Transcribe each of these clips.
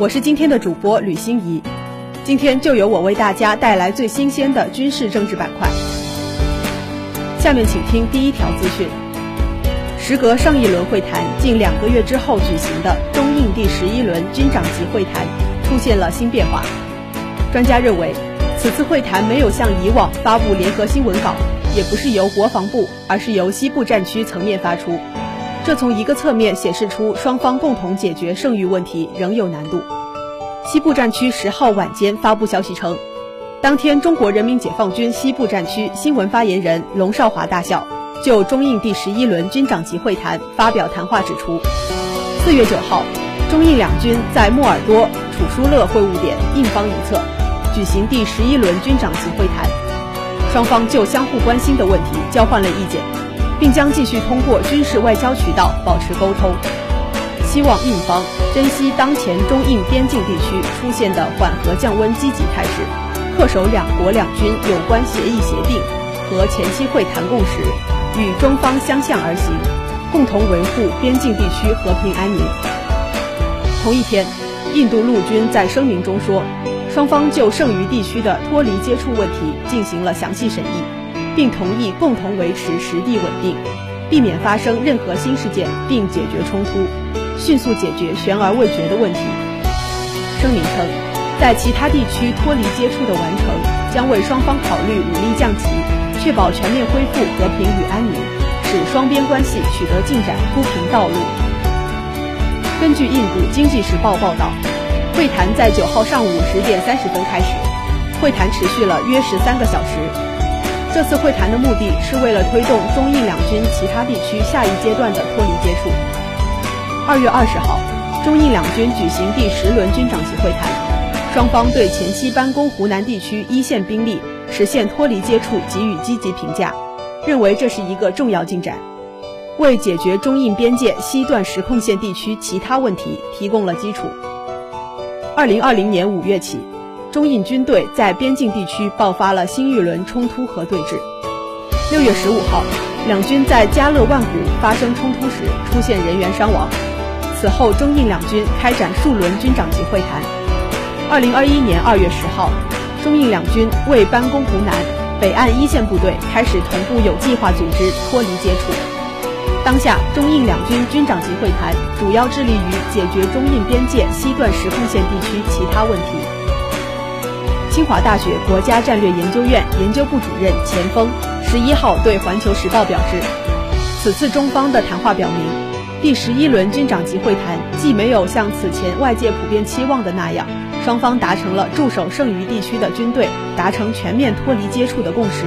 我是今天的主播吕欣怡，今天就由我为大家带来最新鲜的军事政治板块。下面请听第一条资讯：时隔上一轮会谈近两个月之后举行的中印第十一轮军长级会谈出现了新变化。专家认为，此次会谈没有像以往发布联合新闻稿。也不是由国防部，而是由西部战区层面发出，这从一个侧面显示出双方共同解决剩余问题仍有难度。西部战区十号晚间发布消息称，当天中国人民解放军西部战区新闻发言人龙少华大校就中印第十一轮军长级会谈发表谈话指出，四月九号，中印两军在莫尔多楚舒勒会晤点印方一侧举行第十一轮军长级会谈。双方就相互关心的问题交换了意见，并将继续通过军事外交渠道保持沟通。希望印方珍惜当前中印边境地区出现的缓和降温积极态势，恪守两国两军有关协议协定和前期会谈共识，与中方相向而行，共同维护边境地区和平安宁。同一天，印度陆军在声明中说。双方就剩余地区的脱离接触问题进行了详细审议，并同意共同维持实地稳定，避免发生任何新事件，并解决冲突，迅速解决悬而未决的问题。声明称，在其他地区脱离接触的完成，将为双方考虑武力降级，确保全面恢复和平与安宁，使双边关系取得进展铺平道路。根据印度经济时报报道。会谈在九号上午十点三十分开始，会谈持续了约十三个小时。这次会谈的目的是为了推动中印两军其他地区下一阶段的脱离接触。二月二十号，中印两军举行第十轮军长级会谈，双方对前期班公湖南地区一线兵力实现脱离接触给予积极评价，认为这是一个重要进展，为解决中印边界西段实控线地区其他问题提供了基础。二零二零年五月起，中印军队在边境地区爆发了新一轮冲突和对峙。六月十五号，两军在加勒万谷发生冲突时出现人员伤亡。此后，中印两军开展数轮军长级会谈。二零二一年二月十号，中印两军为班公湖南北岸一线部队开始同步有计划组织脱离接触。当下，中印两军军长级会谈主要致力于解决中印边界西段实控线地区其他问题。清华大学国家战略研究院研究部主任钱锋十一号对《环球时报》表示，此次中方的谈话表明，第十一轮军长级会谈既没有像此前外界普遍期望的那样，双方达成了驻守剩余地区的军队达成全面脱离接触的共识。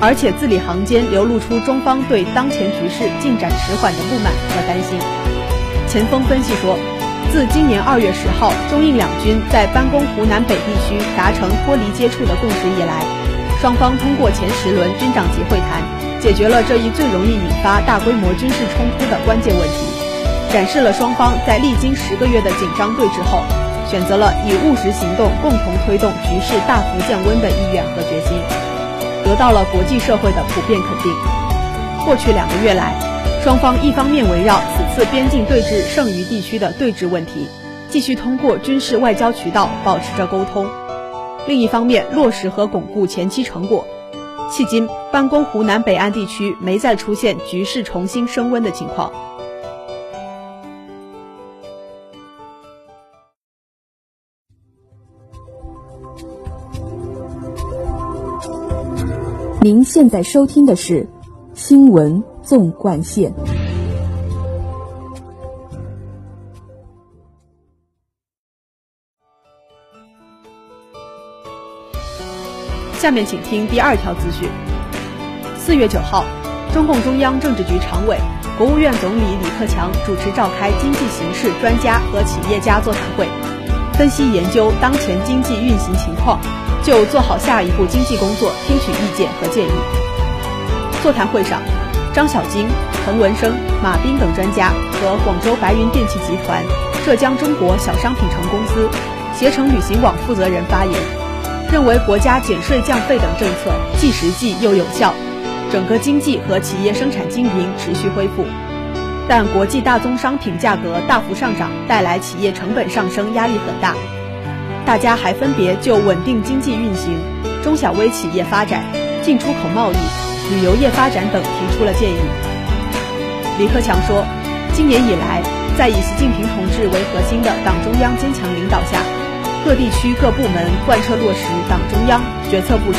而且字里行间流露出中方对当前局势进展迟缓的不满和担心。钱锋分析说，自今年二月十号中印两军在班公湖南北地区达成脱离接触的共识以来，双方通过前十轮军长级会谈，解决了这一最容易引发大规模军事冲突的关键问题，展示了双方在历经十个月的紧张对峙后，选择了以务实行动共同推动局势大幅降温的意愿和决心。得到了国际社会的普遍肯定。过去两个月来，双方一方面围绕此次边境对峙剩余地区的对峙问题，继续通过军事外交渠道保持着沟通；另一方面落实和巩固前期成果。迄今，班公湖南北岸地区没再出现局势重新升温的情况。您现在收听的是《新闻纵贯线》。下面请听第二条资讯。四月九号，中共中央政治局常委、国务院总理李克强主持召开经济形势专家和企业家座谈会，分析研究当前经济运行情况，就做好下一步经济工作听取意见和建议。座谈会上，张小晶、彭文生、马斌等专家和广州白云电器集团、浙江中国小商品城公司、携程旅行网负责人发言，认为国家减税降费等政策既实际又有效，整个经济和企业生产经营持续恢复。但国际大宗商品价格大幅上涨，带来企业成本上升压力很大。大家还分别就稳定经济运行、中小微企业发展、进出口贸易、旅游业发展等提出了建议。李克强说，今年以来，在以习近平同志为核心的党中央坚强领导下，各地区各部门贯彻落实党中央决策部署，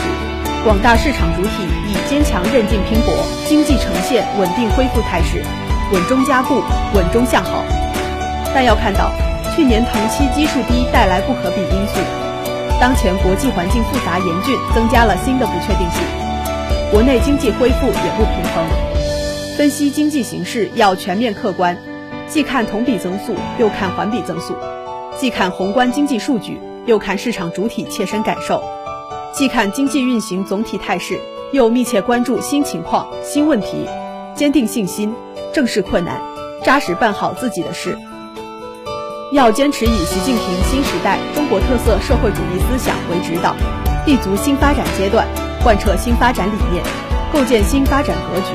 广大市场主体以坚强韧劲拼搏，经济呈现稳定恢复态势。稳中加固，稳中向好。但要看到，去年同期基数低带来不可比因素，当前国际环境复杂严峻，增加了新的不确定性。国内经济恢复也不平衡。分析经济形势要全面客观，既看同比增速，又看环比增速；既看宏观经济数据，又看市场主体切身感受；既看经济运行总体态势，又密切关注新情况、新问题，坚定信心。正视困难，扎实办好自己的事。要坚持以习近平新时代中国特色社会主义思想为指导，立足新发展阶段，贯彻新发展理念，构建新发展格局。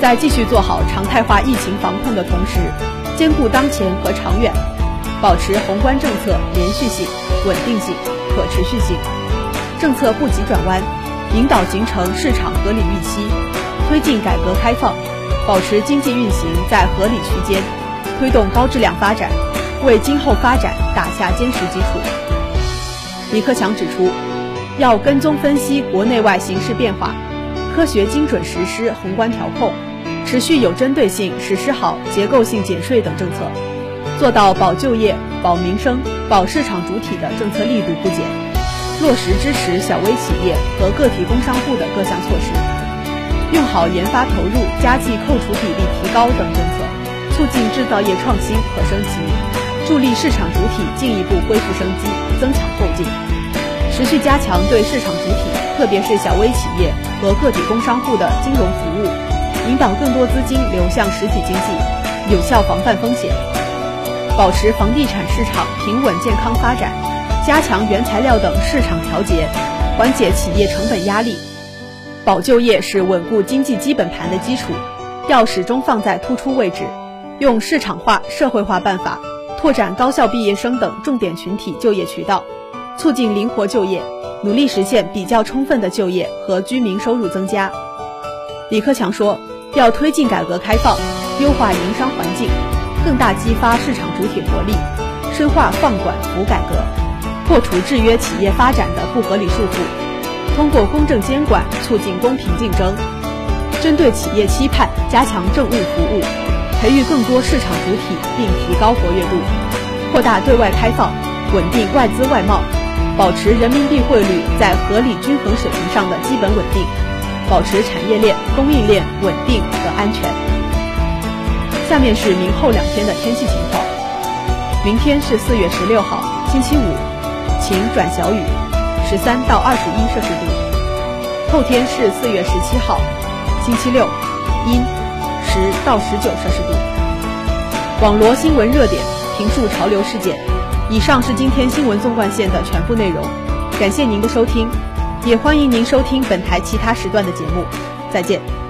在继续做好常态化疫情防控的同时，兼顾当前和长远，保持宏观政策连续性、稳定性、可持续性，政策不急转弯，引导形成市场合理预期，推进改革开放。保持经济运行在合理区间，推动高质量发展，为今后发展打下坚实基础。李克强指出，要跟踪分析国内外形势变化，科学精准实施宏观调控，持续有针对性实施好结构性减税等政策，做到保就业、保民生、保市场主体的政策力度不减，落实支持小微企业和个体工商户的各项措施。用好研发投入、加计扣除比例提高等政策，促进制造业创新和升级，助力市场主体进一步恢复生机、增强后劲。持续加强对市场主体，特别是小微企业和个体工商户的金融服务，引导更多资金流向实体经济，有效防范风险。保持房地产市场平稳健康发展，加强原材料等市场调节，缓解企业成本压力。保就业是稳固经济基本盘的基础，要始终放在突出位置，用市场化、社会化办法拓展高校毕业生等重点群体就业渠道，促进灵活就业，努力实现比较充分的就业和居民收入增加。李克强说，要推进改革开放，优化营商环境，更大激发市场主体活力，深化放管服改革，破除制约企业发展的不合理束缚。通过公正监管促进公平竞争，针对企业期盼加强政务服务，培育更多市场主体并提高活跃度，扩大对外开放，稳定外资外贸，保持人民币汇率在合理均衡水平上的基本稳定，保持产业链供应链稳定和安全。下面是明后两天的天气情况：明天是四月十六号，星期五，晴转小雨。十三到二十一摄氏度，后天是四月十七号，星期六，阴，十到十九摄氏度。网罗新闻热点，评述潮流事件。以上是今天新闻纵贯线的全部内容，感谢您的收听，也欢迎您收听本台其他时段的节目。再见。